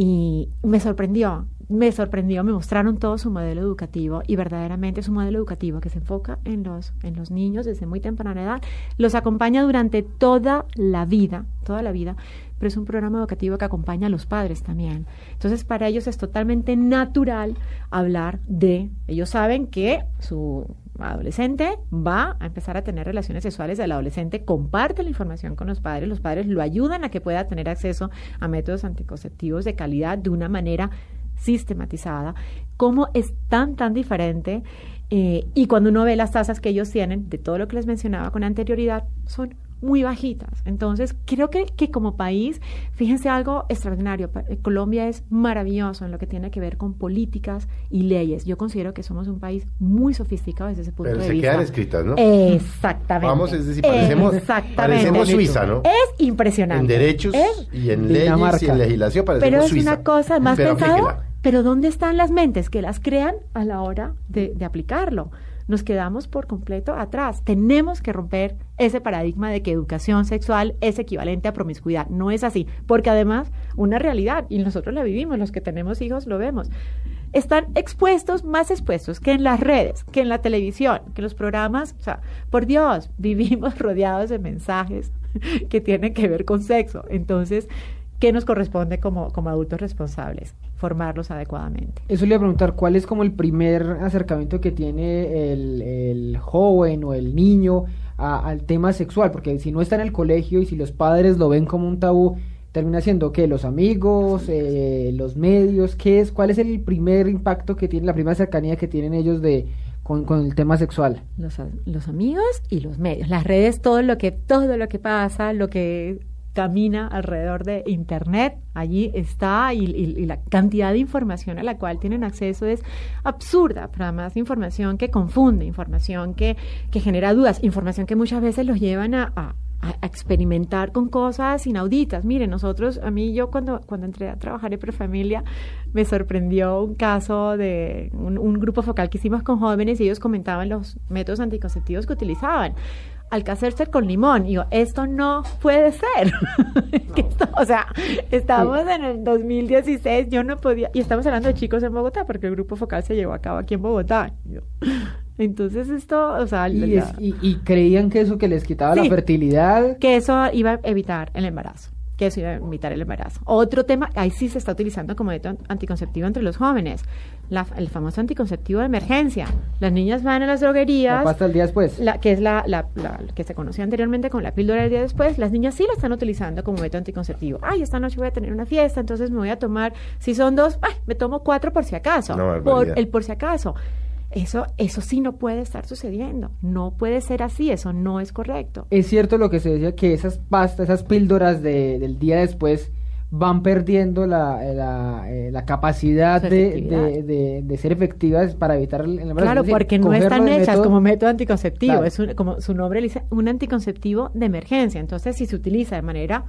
y me sorprendió, me sorprendió, me mostraron todo su modelo educativo y verdaderamente es un modelo educativo que se enfoca en los, en los niños desde muy temprana edad, los acompaña durante toda la vida, toda la vida, pero es un programa educativo que acompaña a los padres también. Entonces, para ellos es totalmente natural hablar de, ellos saben que su adolescente va a empezar a tener relaciones sexuales, el adolescente comparte la información con los padres, los padres lo ayudan a que pueda tener acceso a métodos anticonceptivos de calidad de una manera sistematizada, cómo es tan, tan diferente. Eh, y cuando uno ve las tasas que ellos tienen, de todo lo que les mencionaba con anterioridad, son muy bajitas. Entonces, creo que, que como país, fíjense algo extraordinario. Colombia es maravilloso en lo que tiene que ver con políticas y leyes. Yo considero que somos un país muy sofisticado desde ese punto Pero de se vista. quedan escritas, ¿no? Exactamente. Vamos, es decir, parecemos, Exactamente. parecemos Suiza, ¿no? Es impresionante. En derechos Es- y en leyes y en legislación parecemos pero es Suiza. una cosa más Pero pensado. fíjela. Pero ¿dónde están las mentes que las crean a la hora de, de aplicarlo? Nos quedamos por completo atrás. Tenemos que romper ese paradigma de que educación sexual es equivalente a promiscuidad. No es así, porque además una realidad, y nosotros la vivimos, los que tenemos hijos lo vemos, están expuestos, más expuestos que en las redes, que en la televisión, que en los programas. O sea, por Dios, [laughs] vivimos rodeados de mensajes que tienen que ver con sexo. Entonces, ¿qué nos corresponde como, como adultos responsables? Formarlos adecuadamente. Eso le iba a preguntar, ¿cuál es como el primer acercamiento que tiene el, el joven o el niño a- al tema sexual? Porque si no está en el colegio y si los padres lo ven como un tabú, termina siendo que los amigos, eh, los medios, ¿qué es? ¿Cuál es el primer impacto que tiene, la primera cercanía que tienen ellos de con, con el tema sexual? Los, los amigos y los medios. Las redes, todo lo que, todo lo que pasa, lo que camina alrededor de Internet, allí está y, la cantidad de información a la cual tienen acceso es absurda, pero además información que confunde, información que, que genera dudas, información que muchas veces los llevan a, experimentar con cosas inauditas. Mire, nosotros, a mí yo cuando, cuando entré a trabajar en Prefamilia, me sorprendió un caso de un, grupo focal que hicimos con jóvenes y ellos comentaban los métodos anticonceptivos que utilizaban. Alcacercer con limón. Y yo, esto no puede ser. [laughs] [laughs] o sea, estamos en el 2016, yo no podía, y estamos hablando de chicos en Bogotá, porque el grupo focal se llevó a cabo aquí en Bogotá. [laughs] entonces esto, o sea... Y, creían que eso que les quitaba la fertilidad... Que eso iba a evitar el embarazo que eso iba a evitar el embarazo. Otro tema, ahí sí se está utilizando como método anticonceptivo entre los jóvenes, el famoso anticonceptivo de emergencia. Las niñas van a las droguerías. hasta el día después. La, que es la, la, que se conocía anteriormente con la píldora del día después. Las niñas sí la están utilizando como método anticonceptivo. Ay, esta noche voy a tener una fiesta, entonces me voy a tomar, si son dos, ay, me tomo cuatro por si acaso. por el por si acaso. Eso, eso sí no puede estar sucediendo. No puede ser así, eso no es correcto. Es cierto lo que se decía, que esas pastas, esas píldoras de, del día después van perdiendo la, la, eh, la capacidad de, de, de, ser efectivas para evitar el embarazo. Claro, porque no están hechas como método anticonceptivo, es como su nombre dice, un anticonceptivo de emergencia. Entonces, si se utiliza de manera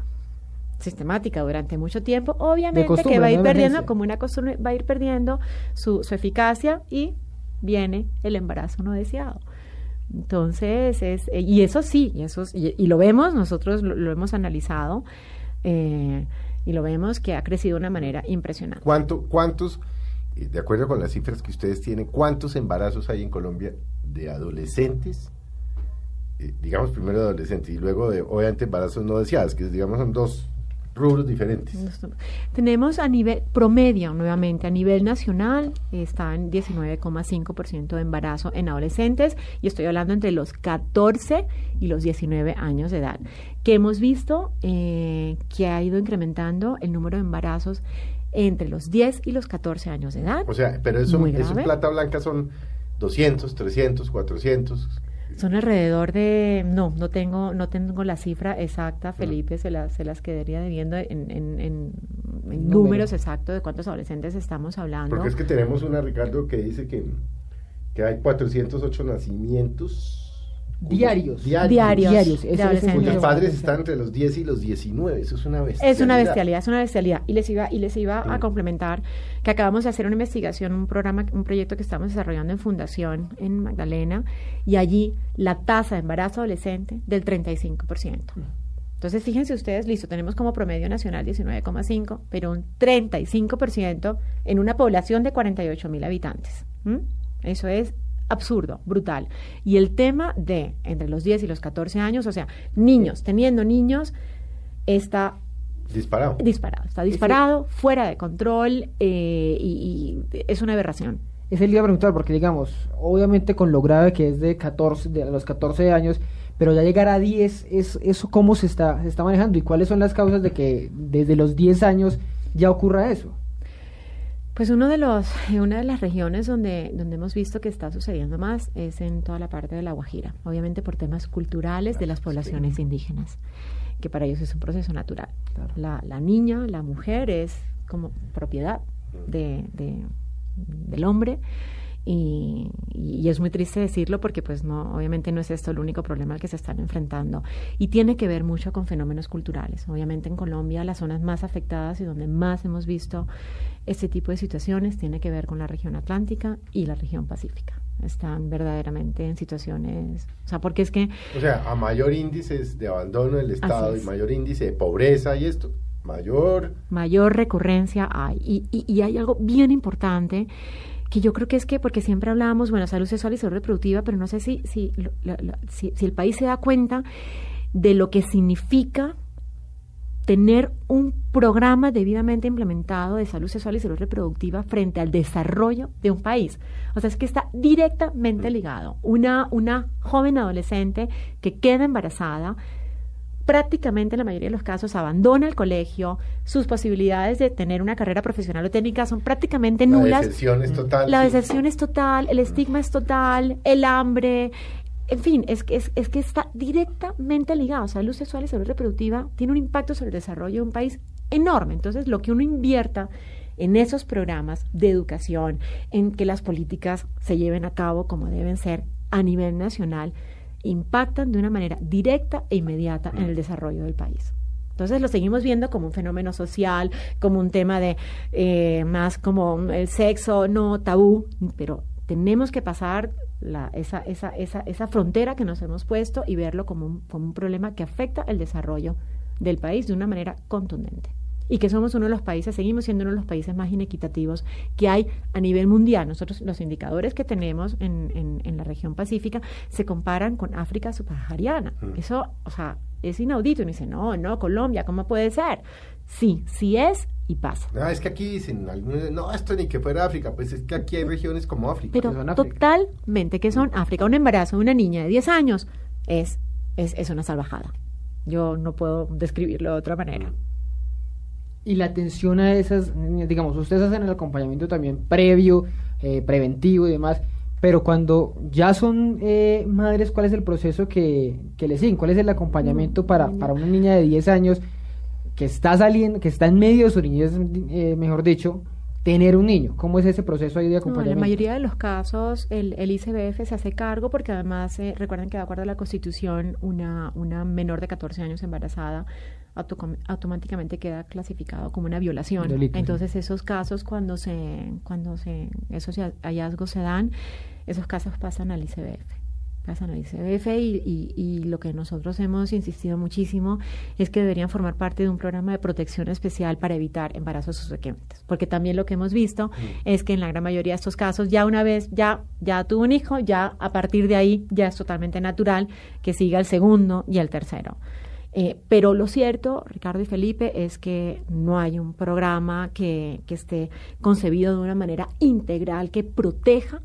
sistemática durante mucho tiempo, obviamente que va a ir perdiendo, como una costumbre, va a ir perdiendo su, su eficacia y viene el embarazo no deseado. Entonces, es, eh, y eso sí, y, eso, y, lo vemos, nosotros lo, hemos analizado eh, y lo vemos que ha crecido de una manera impresionante. ¿Cuánto, ¿Cuántos, eh, de acuerdo con las cifras que ustedes tienen, cuántos embarazos hay en Colombia de adolescentes? digamos primero de adolescentes y luego de, obviamente, embarazos no deseados, que digamos son dos rubros diferentes. Tenemos a nivel promedio, nuevamente, a nivel nacional, está en 19,5% de embarazo en adolescentes, y estoy hablando entre los 14 y los 19 años de edad, que hemos visto eh, que ha ido incrementando el número de embarazos entre los 10 y los 14 años de edad. O sea, pero eso, eso plata blanca son 200, 300, 400. Son alrededor de, no, no tengo, no tengo la cifra exacta, Felipe, se, las se las quedaría debiendo en, en, en, números exactos de cuántos adolescentes estamos hablando. Porque es que tenemos una, Ricardo, que dice que, que hay 408 nacimientos Diarios. Diarios. Diarios. Cuyos padres están entre los 10 y los 19. Eso es una bestialidad. Es una bestialidad, es una bestialidad. Y les iba, y les iba a complementar que acabamos de hacer una investigación, un programa, un proyecto que estamos desarrollando en Fundación en Magdalena, y allí la tasa de embarazo adolescente del 35%. Entonces, fíjense ustedes, listo, tenemos como promedio nacional 19,5, pero un 35% en una población de 48 mil habitantes. Eso es absurdo, brutal. Y el tema de entre los 10 y los 14 años, o sea, niños, teniendo niños, está disparado. Disparado, está disparado, fuera de control eh, y, es una aberración. Es el día preguntar, porque digamos, obviamente con lo grave que es de 14, de los 14 años, pero ya llegar a 10, es, ¿eso cómo se está, se está manejando? ¿Y cuáles son las causas de que desde los 10 años ya ocurra eso? Pues uno de los, una de las regiones donde, donde hemos visto que está sucediendo más es en toda la parte de la Guajira, obviamente por temas culturales de las poblaciones indígenas, que para ellos es un proceso natural. La, la, niña, la mujer es como propiedad de, de, del hombre y, es muy triste decirlo porque pues no obviamente no es esto el único problema al que se están enfrentando. Y tiene que ver mucho con fenómenos culturales. Obviamente en Colombia las zonas más afectadas y donde más hemos visto este tipo de situaciones tiene que ver con la región atlántica y la región pacífica están verdaderamente en situaciones, o sea, porque es que... O sea, a mayor índice de abandono del Estado y mayor índice de pobreza y esto, mayor... Mayor recurrencia hay. Y, y, y hay algo bien importante que yo creo que es que, porque siempre hablábamos, bueno, salud sexual y salud reproductiva, pero no sé si, si, si, el país se da cuenta de lo que significa tener un programa debidamente implementado de salud sexual y salud reproductiva frente al desarrollo de un país. O sea, es que está directamente ligado. Una, una joven adolescente que queda embarazada prácticamente en la mayoría de los casos abandona el colegio, sus posibilidades de tener una carrera profesional o técnica son prácticamente nulas. La deserción es total. La deserción es total, el estigma es total, el hambre, en fin, es que, es, es que está directamente ligado. Salud sexual y salud reproductiva tiene un impacto sobre el desarrollo de un país enorme. Entonces, lo que uno invierta en esos programas de educación, en que las políticas se lleven a cabo como deben ser a nivel nacional, impactan de una manera directa e inmediata en el desarrollo del país. Entonces lo seguimos viendo como un fenómeno social, como un tema de eh, más como el sexo no tabú, pero tenemos que pasar la, esa, esa, esa, esa frontera que nos hemos puesto y verlo como un, como un problema que afecta el desarrollo del país de una manera contundente y que somos uno de los países, seguimos siendo uno de los países más inequitativos que hay a nivel mundial. Nosotros, los indicadores que tenemos en, en, la región pacífica se comparan con África subsahariana. Mm. Eso, o sea, es inaudito. Y me dice, no, no, Colombia, ¿cómo puede ser? Sí, sí es y pasa. No, es que aquí dicen, no, esto ni que fuera África, pues es que aquí hay regiones como África. Pero totalmente que son África. Un embarazo de una niña de 10 años es, es, es una salvajada. Yo no puedo describirlo de otra manera. Y la atención a esas, digamos, ustedes hacen el acompañamiento también previo, eh, preventivo y demás, pero cuando ya son eh, madres, ¿cuál es el proceso que, que les siguen? ¿Cuál es el acompañamiento para, para una niña de 10 años que está saliendo, que está en medio de su niñez, eh, mejor dicho, tener un niño? ¿Cómo es ese proceso ahí de acompañamiento? en la mayoría de los casos el, el ICBF se hace cargo porque además recuerden que de acuerdo a la Constitución una, una menor de 14 años embarazada automáticamente queda clasificado como una violación. Entonces esos casos cuando se cuando se esos hallazgos se dan, esos casos pasan al ICBF pasan al ICBF y, y, lo que nosotros hemos insistido muchísimo es que deberían formar parte de un programa de protección especial para evitar embarazos subsecuentes. Porque también lo que hemos visto mm. es que en la gran mayoría de estos casos, ya una vez ya, ya tuvo un hijo, ya a partir de ahí ya es totalmente natural que siga el segundo y el tercero. Eh, pero lo cierto, Ricardo y Felipe, es que no hay un programa que, que esté concebido de una manera integral que proteja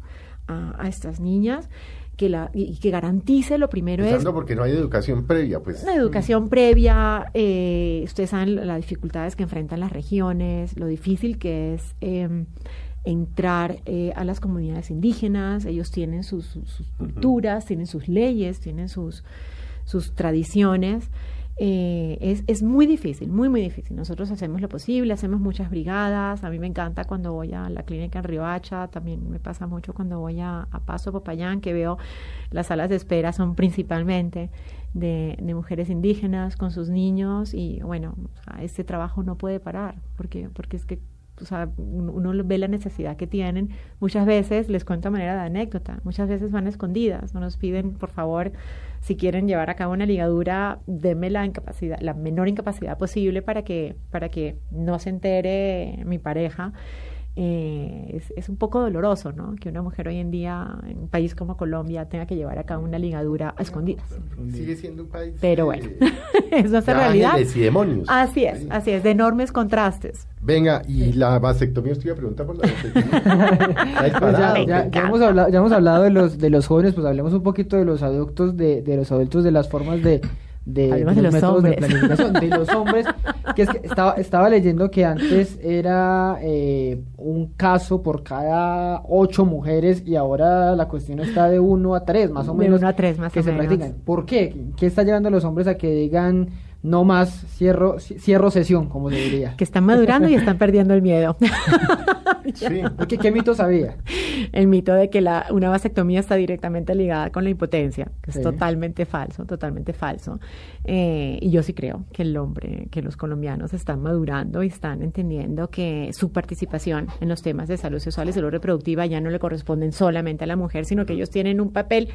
a, estas niñas que la, y que garantice lo primero es... porque no hay educación previa, pues... Una educación previa, eh, ustedes saben las dificultades que enfrentan las regiones, lo difícil que es... Em, entrar eh, a las comunidades indígenas, ellos tienen sus, culturas, tienen sus leyes, tienen sus, sus tradiciones. Eh, es, es, muy difícil, muy, muy difícil. Nosotros hacemos lo posible, hacemos muchas brigadas. A mí me encanta cuando voy a la clínica en Riohacha, también me pasa mucho cuando voy a, Paso Popayán, que veo las salas de espera son principalmente de, mujeres indígenas con sus niños y bueno, este trabajo no puede parar porque, porque es que o sea, uno ve la necesidad que tienen. Muchas veces, les cuento a manera de anécdota, muchas veces van escondidas, nos piden, por favor, si quieren llevar a cabo una ligadura, denme la incapacidad, la menor incapacidad posible para que, para que no se entere mi pareja. Eh, es, es, un poco doloroso, ¿no? Que una mujer hoy en día, en un país como Colombia, tenga que llevar a cabo una ligadura a escondidas. Sigue siendo un país. Pero bueno, [laughs] eso es realidad. y demonios. Así es, así es, de enormes contrastes. Venga, y la vasectomía, iba a preguntar por la vasectomía. [laughs] Pues ya, ya, ya, hemos hablado, ya hemos hablado de los, de los jóvenes, pues hablemos un poquito de los adultos, de, de los adultos, de las formas de de, de, los, métodos de planificación de los hombres que es que estaba estaba leyendo que antes era eh, un caso por cada ocho mujeres y ahora la cuestión está de uno a tres más o menos uno a tres más que se practican. ¿por qué? ¿qué está llevando a los hombres a que digan no más cierro, cierro sesión, como se diría. Que están madurando y están perdiendo el miedo. [laughs] sí, ¿Qué, ¿qué, mito sabía? El mito de que la, una vasectomía está directamente ligada con la impotencia, que es totalmente falso, totalmente falso. Eh, y yo sí creo que el hombre, que los colombianos están madurando y están entendiendo que su participación en los temas de salud sexual y salud reproductiva ya no le corresponden solamente a la mujer, sino que ellos tienen un papel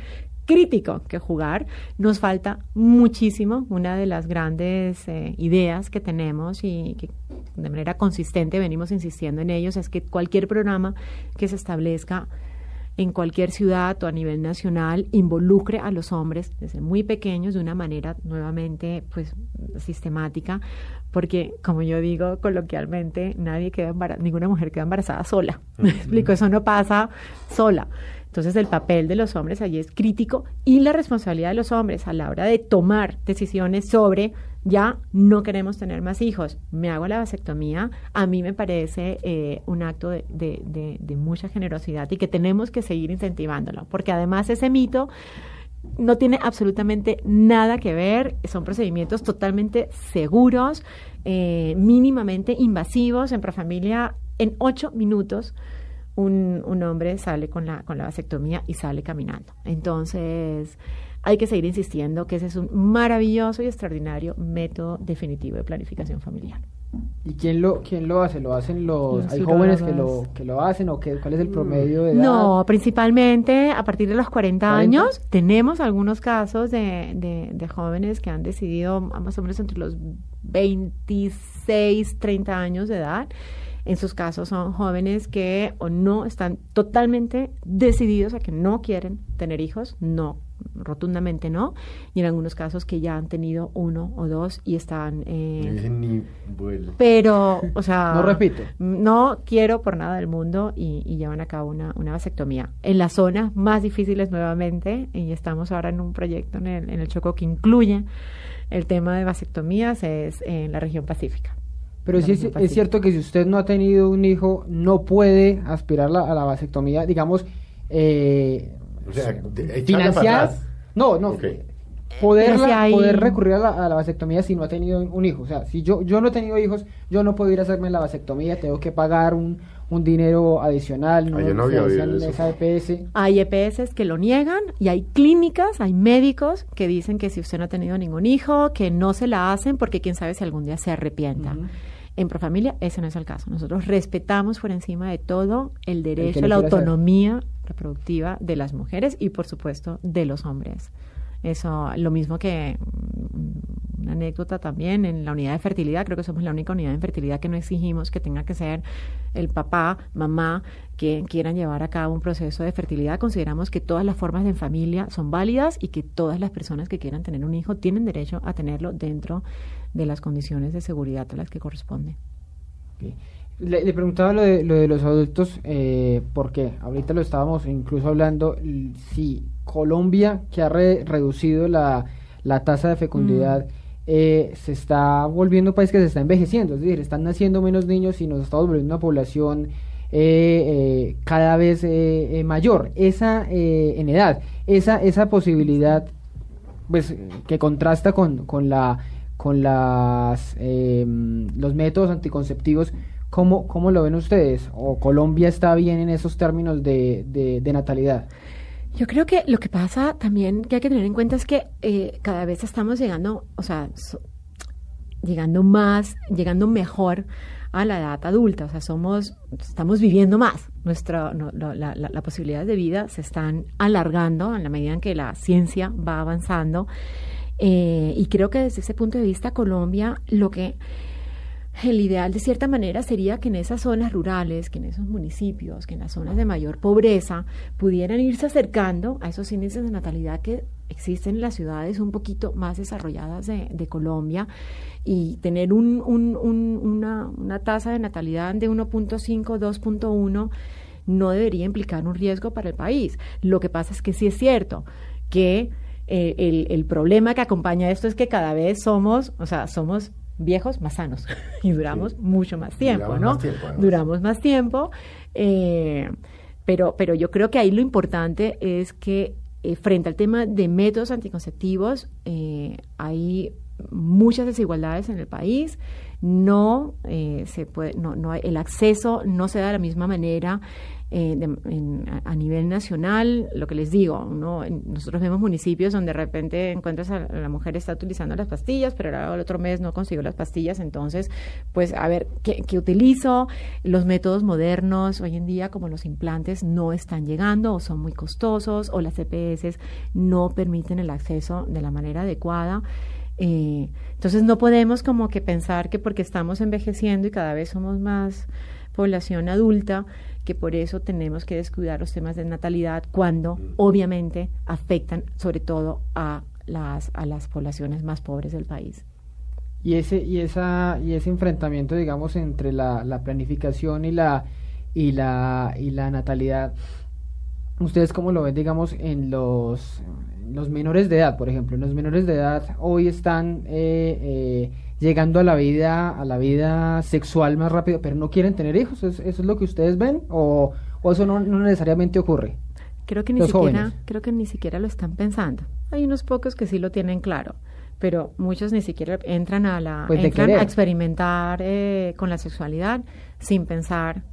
crítico que jugar. Nos falta muchísimo. Una de las grandes eh, ideas que tenemos y que de manera consistente venimos insistiendo en ellos es que cualquier programa que se establezca en cualquier ciudad o a nivel nacional involucre a los hombres desde muy pequeños de una manera nuevamente pues sistemática porque como yo digo coloquialmente nadie queda ninguna mujer queda embarazada sola. [laughs] Me explico eso no pasa sola. Entonces el papel de los hombres allí es crítico y la responsabilidad de los hombres a la hora de tomar decisiones sobre ya no queremos tener más hijos, me hago la vasectomía, a mí me parece eh, un acto de, de, de, mucha generosidad y que tenemos que seguir incentivándolo, porque además ese mito no tiene absolutamente nada que ver, son procedimientos totalmente seguros, eh, mínimamente invasivos. En Profamilia, en ocho minutos, un, un, hombre sale con la, con la vasectomía y sale caminando. Entonces, hay que seguir insistiendo que ese es un maravilloso y extraordinario método definitivo de planificación familiar. ¿Y quién lo, quién lo hace? ¿Lo hacen los... ¿Hay jóvenes que lo, que lo hacen o qué, cuál es el promedio de edad? No, principalmente a partir de los 40, años tenemos algunos casos de, de, de, jóvenes que han decidido más o menos entre los 26, 30 años de edad. En sus casos son jóvenes que o no están totalmente decididos a que no quieren tener hijos, no rotundamente no, y en algunos casos que ya han tenido uno o dos y están... Eh, Ni vuelo. Pero, o sea... [laughs] no repito. No quiero por nada del mundo y, y, llevan a cabo una, una vasectomía. En las zonas más difíciles nuevamente, y estamos ahora en un proyecto en el, en el Choco que incluye el tema de vasectomías, es en la región pacífica. Pero sí es, es, cierto que si usted no ha tenido un hijo, no puede aspirar la, a la vasectomía, digamos, eh, o sea, financiar. No, no. Okay. Poderla, hay... poder recurrir a la, a la, vasectomía si no ha tenido un hijo. O sea, si yo, yo no he tenido hijos, yo no puedo ir a hacerme la vasectomía, tengo que pagar un, un dinero adicional. No, ah, no había oído esa EPS. Hay EPS que lo niegan y hay clínicas, hay médicos que dicen que si usted no ha tenido ningún hijo, que no se la hacen porque quién sabe si algún día se arrepienta. Uh -huh. En Profamilia ese no es el caso. Nosotros respetamos por encima de todo el derecho El a la autonomía hacer. Reproductiva de las mujeres y por supuesto de los hombres. Eso, lo mismo que mm, una anécdota también en la unidad de fertilidad, creo que somos la única unidad de fertilidad que no exigimos que tenga que ser el papá, mamá, que quieran llevar a cabo un proceso de fertilidad. Consideramos que todas las formas de familia son válidas y que todas las personas que quieran tener un hijo tienen derecho a tenerlo dentro de las condiciones de seguridad a las que corresponde. Le, le, preguntaba lo de, lo de los adultos, eh, porque ahorita lo estábamos incluso hablando, si Colombia, que ha re, reducido la, la, tasa de fecundidad, mm. eh, se está volviendo un país que se está envejeciendo, es decir, están naciendo menos niños y nos estamos volviendo una población eh, cada vez eh, mayor, esa en edad, esa, esa posibilidad pues que contrasta con, con la con las los métodos anticonceptivos ¿Cómo, ¿Cómo, lo ven ustedes? ¿O Colombia está bien en esos términos de, de, de, natalidad? Yo creo que lo que pasa también que hay que tener en cuenta es que eh, cada vez estamos llegando, o sea, so, llegando más, llegando mejor a la edad adulta, o sea, somos, estamos viviendo más, nuestra, no, la, la, la posibilidades de vida se están alargando en la medida en que la ciencia va avanzando, eh, y creo que desde ese punto de vista Colombia lo que el ideal de cierta manera sería que en esas zonas rurales, que en esos municipios, que en las zonas de mayor pobreza, pudieran irse acercando a esos índices de natalidad que existen en las ciudades un poquito más desarrolladas de, de Colombia y tener un, un, un, una, una, tasa de natalidad de 1.5, 2.1 no debería implicar un riesgo para el país. Lo que pasa es que sí es cierto que eh, el, el problema que acompaña esto es que cada vez somos, o sea, somos viejos más sanos [laughs] y duramos sí. mucho más tiempo, duramos ¿no? Más tiempo, duramos más tiempo, eh, pero, pero yo creo que ahí lo importante es que eh, frente al tema de métodos anticonceptivos eh, hay muchas desigualdades en el país, no se puede, no, no hay, el acceso no se da de la misma manera eh, a, nivel nacional, lo que les digo, ¿no? nosotros vemos municipios donde de repente encuentras a la mujer está utilizando las pastillas, pero el otro mes no consiguió las pastillas, entonces, pues a ver, ¿qué, qué utilizo? Los métodos modernos hoy en día, como los implantes, no están llegando o son muy costosos o las EPS no permiten el acceso de la manera adecuada. Eh, entonces no podemos como que pensar que porque estamos envejeciendo y cada vez somos más población adulta, que por eso tenemos que descuidar los temas de natalidad cuando mm. obviamente afectan sobre todo a las, a las poblaciones más pobres del país. Y ese, y esa, y ese enfrentamiento, digamos, entre la, la planificación y la, y la, y la natalidad, ¿ustedes cómo lo ven, digamos, en los, los menores de edad, por ejemplo? Los menores de edad hoy están eh, eh, llegando a la vida a la vida sexual más rápido, pero no quieren tener hijos. ¿Eso, eso es lo que ustedes ven o, o eso no, no, necesariamente ocurre? Creo que ni Los siquiera, jóvenes. creo que ni siquiera lo están pensando. Hay unos pocos que sí lo tienen claro, pero muchos ni siquiera entran a la, Pues entran a experimentar eh, con la sexualidad sin pensar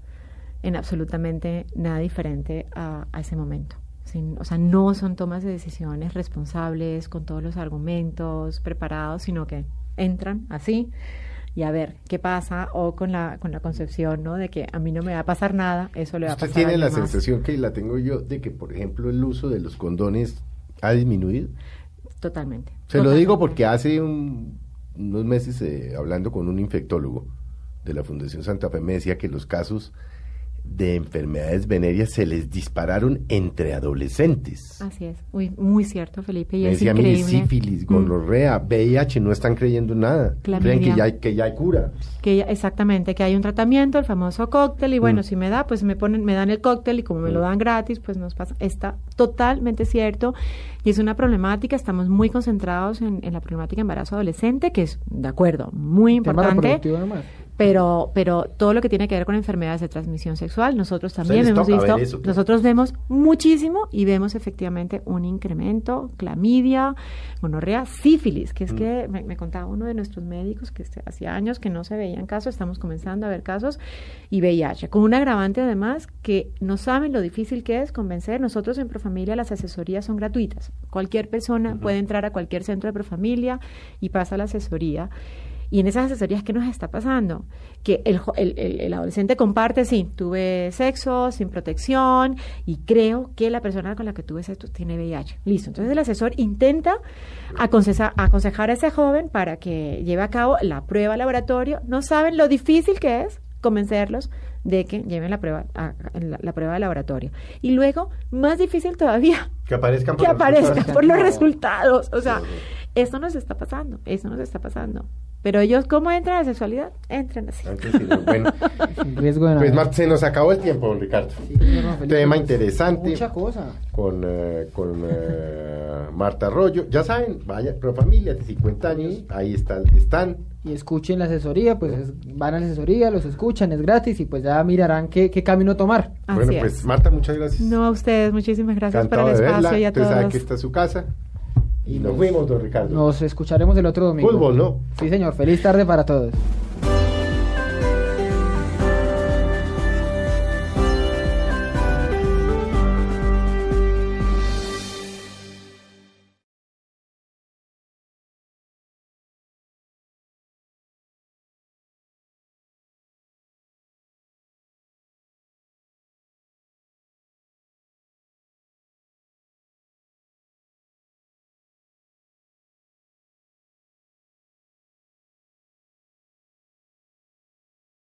en absolutamente nada diferente a, a ese momento. Sin- o sea, no son tomas de decisiones responsables, con todos los argumentos preparados, sino que entran así y a ver qué pasa, o con la, con la concepción, ¿no? De que a mí no me va a pasar nada, eso le va a ¿Usted pasar a tiene la más. sensación que la tengo yo de que, por ejemplo, el uso de los condones ha disminuido? Totalmente. Se lo digo porque hace un- unos meses, eh, hablando con un infectólogo de la Fundación Santa Fe, me decía que los casos de enfermedades venéreas se les dispararon entre adolescentes. Así es, muy, muy cierto, Felipe, y me es decía, mire, increíble. sífilis, Mm. gonorrea, VIH, no están creyendo nada. Creen que ya, hay, que ya hay cura. que ya- exactamente que hay un tratamiento el famoso cóctel y bueno Mm. si me da pues me ponen me dan el cóctel y como me lo Mm. dan gratis pues nos pasa está totalmente cierto y es una problemática estamos muy concentrados en, en la problemática de embarazo adolescente que es de acuerdo muy importante. Pero pero todo lo que tiene que ver con enfermedades de transmisión sexual nosotros también hemos visto eso, claro. nosotros vemos muchísimo y vemos efectivamente un incremento clamidia gonorrea sífilis que es Mm. que me, me contaba uno de nuestros médicos que este- hacía años que no se veían casos estamos comenzando a ver casos y VIH con un agravante además que no saben lo difícil que es convencer nosotros en Profamilia las asesorías son gratuitas cualquier persona puede entrar a cualquier centro de Profamilia y pasa la asesoría y en esas asesorías, ¿qué nos está pasando? Que el, el, el- adolescente comparte, sí, tuve sexo sin protección y creo que la persona con la que tuve sexo tiene VIH. Listo. Entonces el asesor intenta aconseja- aconsejar a ese joven para que lleve a cabo la prueba laboratorio. No saben lo difícil que es convencerlos de que lleven la prueba, a- la, la prueba de laboratorio. Y luego, más difícil todavía, Que aparezcan que por los aparezca resultados. por los resultados. O sea, Sí, esto nos está pasando, eso nos está pasando. Pero ellos, ¿cómo entran a la sexualidad? Entran así. Antes sí, no. Bueno, [laughs] pues Marta, se nos acabó el tiempo, don Ricardo. Sí, Tema interesante. Mucha cosa. con, eh, con eh, Marta Arroyo. Ya saben, vaya, pro familia de 50 años, ahí está, están. Y escuchen la asesoría, pues es- van a la asesoría, los escuchan, es gratis y pues ya mirarán qué, qué camino tomar. Así bueno, es. pues Marta, muchas gracias. No a ustedes, muchísimas gracias Encantado por el espacio verla. y a Usted sabe todos. que esta es su casa. Y nos fuimos, don Ricardo. Nos escucharemos el otro domingo. Fútbol, ¿no? Sí, señor. Feliz tarde para todos.